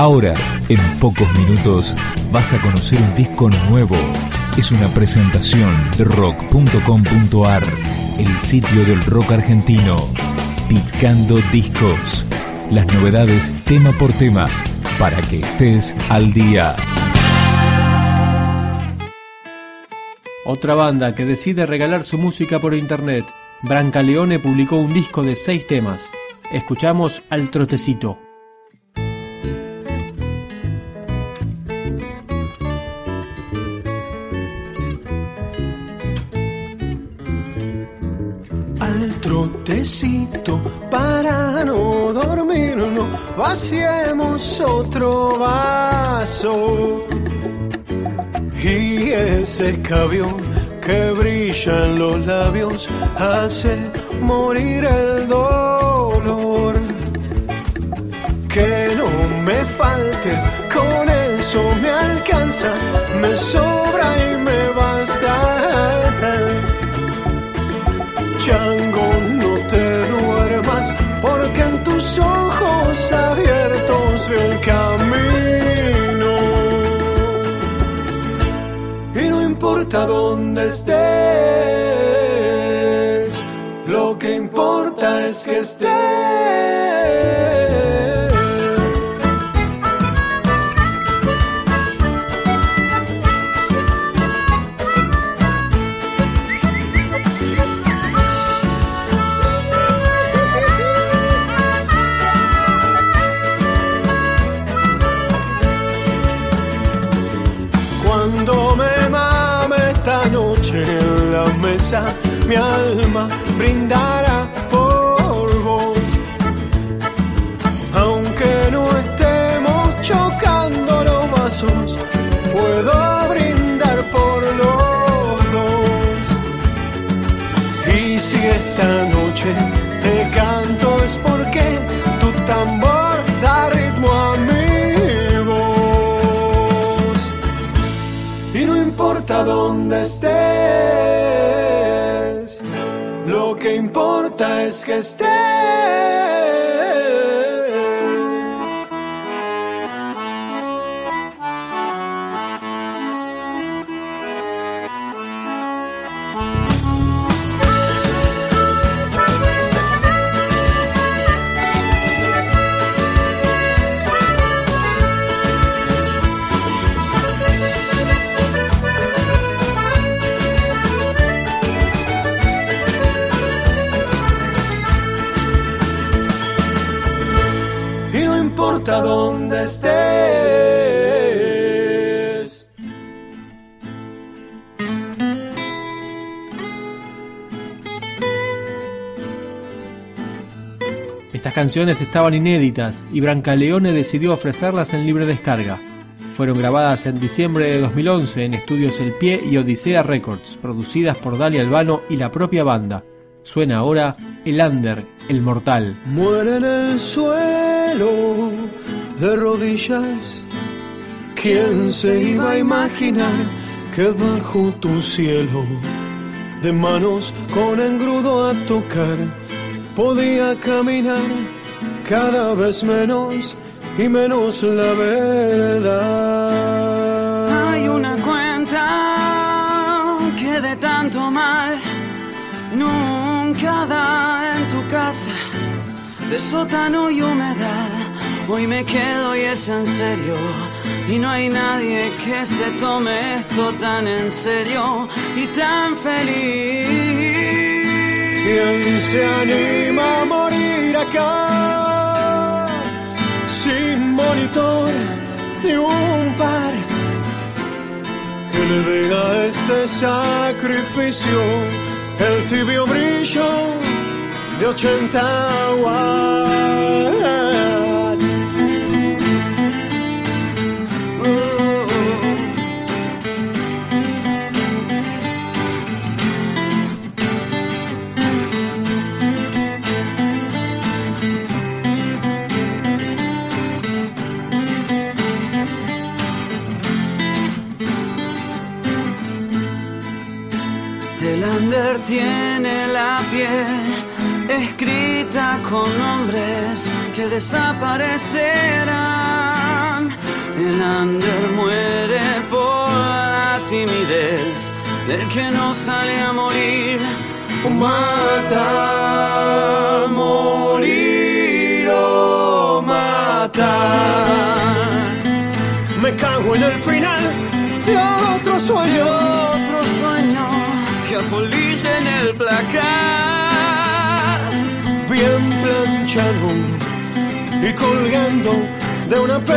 Ahora, en pocos minutos, vas a conocer un disco nuevo. Es una presentación de rock.com.ar, el sitio del rock argentino. Picando discos. Las novedades tema por tema, para que estés al día. Otra banda que decide regalar su música por internet. Brancaleone publicó un disco de seis temas. Escuchamos al trotecito. Trotecito para no dormir, no vaciemos otro vaso. Y ese escabión que brilla en los labios hace morir el dolor. Que no me faltes, con eso me alcanza, me que importa es que estés. Cuando me mame esta noche en la mesa, mi alma brindará por vos. Aunque no estemos chocando los vasos, puedo brindar por los dos. Y si esta noche te canto es porque tu tambor da ritmo a mi voz. Y no importa dónde estés, importa es que estés. Importa dónde estés. Estas canciones estaban inéditas y Brancaleone decidió ofrecerlas en libre descarga. Fueron grabadas en diciembre de 2011 en estudios El Pie y Odisea Records, producidas por Dali Albano y la propia banda. Suena ahora El Under, El Mortal. Muere en el suelo de rodillas. ¿Quién se iba a imaginar que bajo tu cielo, de manos con engrudo a tocar, podía caminar cada vez menos y menos la verdad? Hay una cuenta que de tanto mal nunca da en tu casa de sótano y humedad. Hoy me quedo y es en serio. Y no hay nadie que se tome esto tan en serio y tan feliz. ¿Quién se anima a morir acá? Sin monitor ni un par que le dé a este sacrificio el tibio brillo de 80 watts. El under tiene la piel escrita con nombres que desaparecerán. El under muere por la timidez del que no sale a morir. Matar, morir o matar. Y colgando de una percha.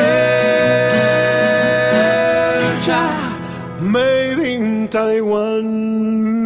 Made in Taiwan.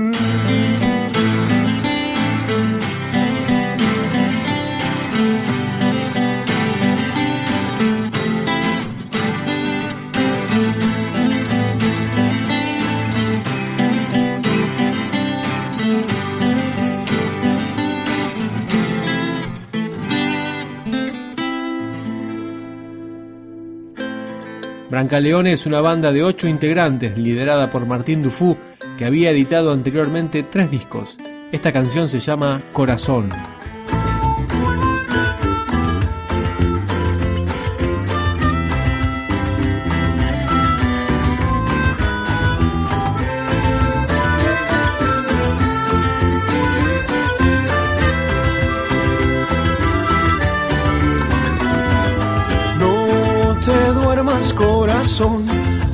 Brancaleone es una banda de ocho integrantes liderada por Martín Dufú que había editado anteriormente tres discos. Esta canción se llama Corazón.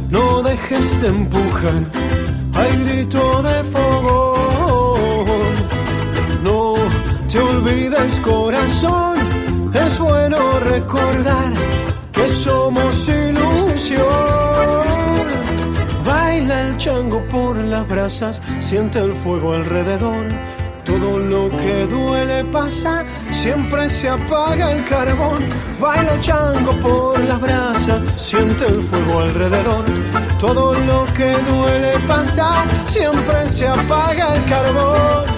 No dejes de empujar, hay grito de fogón. No te olvides corazón, es bueno recordar que somos ilusión. Baila el chango por las brasas, siente el fuego alrededor. Todo lo que duele pasa, siempre se apaga el carbón. Baila el chango por las brasas, siente el fuego alrededor. Todo lo que duele pasa, siempre se apaga el carbón.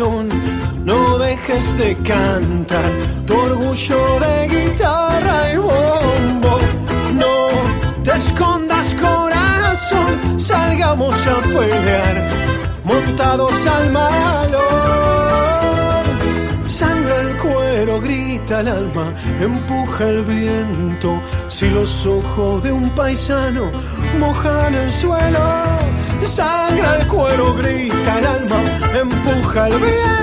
No dejes de cantar tu orgullo de guitarra y bombo. No te escondas corazón, salgamos a pelear, montados al malo. Sangra el cuero, grita el alma, empuja el viento. Si los ojos de un paisano mojan el suelo, sangra el cuero, grita empuja el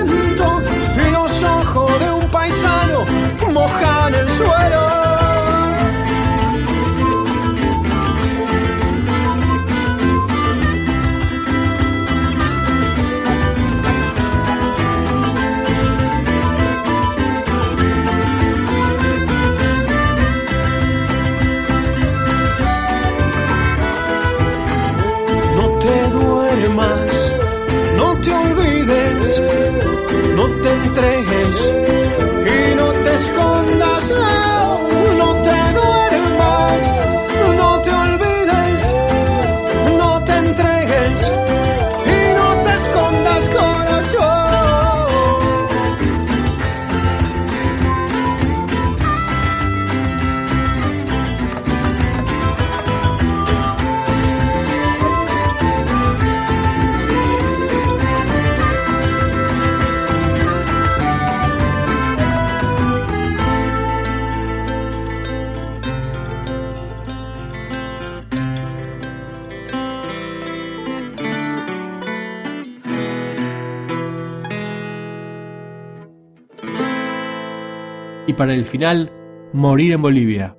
Y para el final, Morir en Bolivia.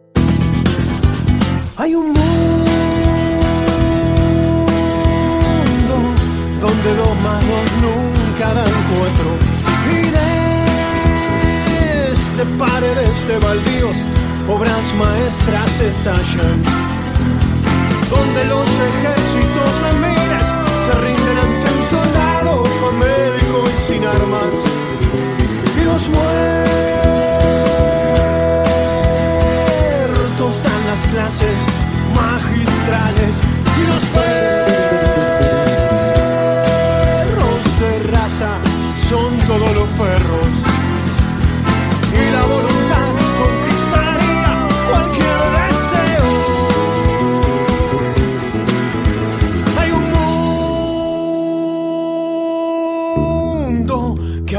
Hay un mundo donde los magos nunca dan cuatro y de este paredes de baldíos obras maestras estallan donde los ejércitos se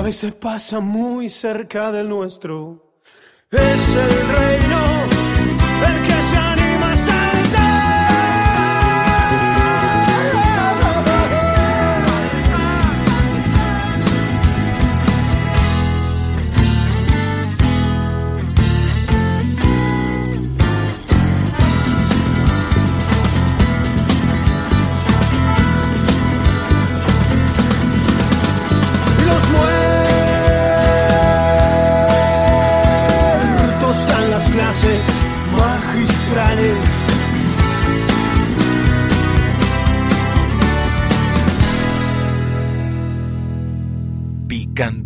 veces pasa muy cerca del nuestro. Es el reino el que se anima a muertos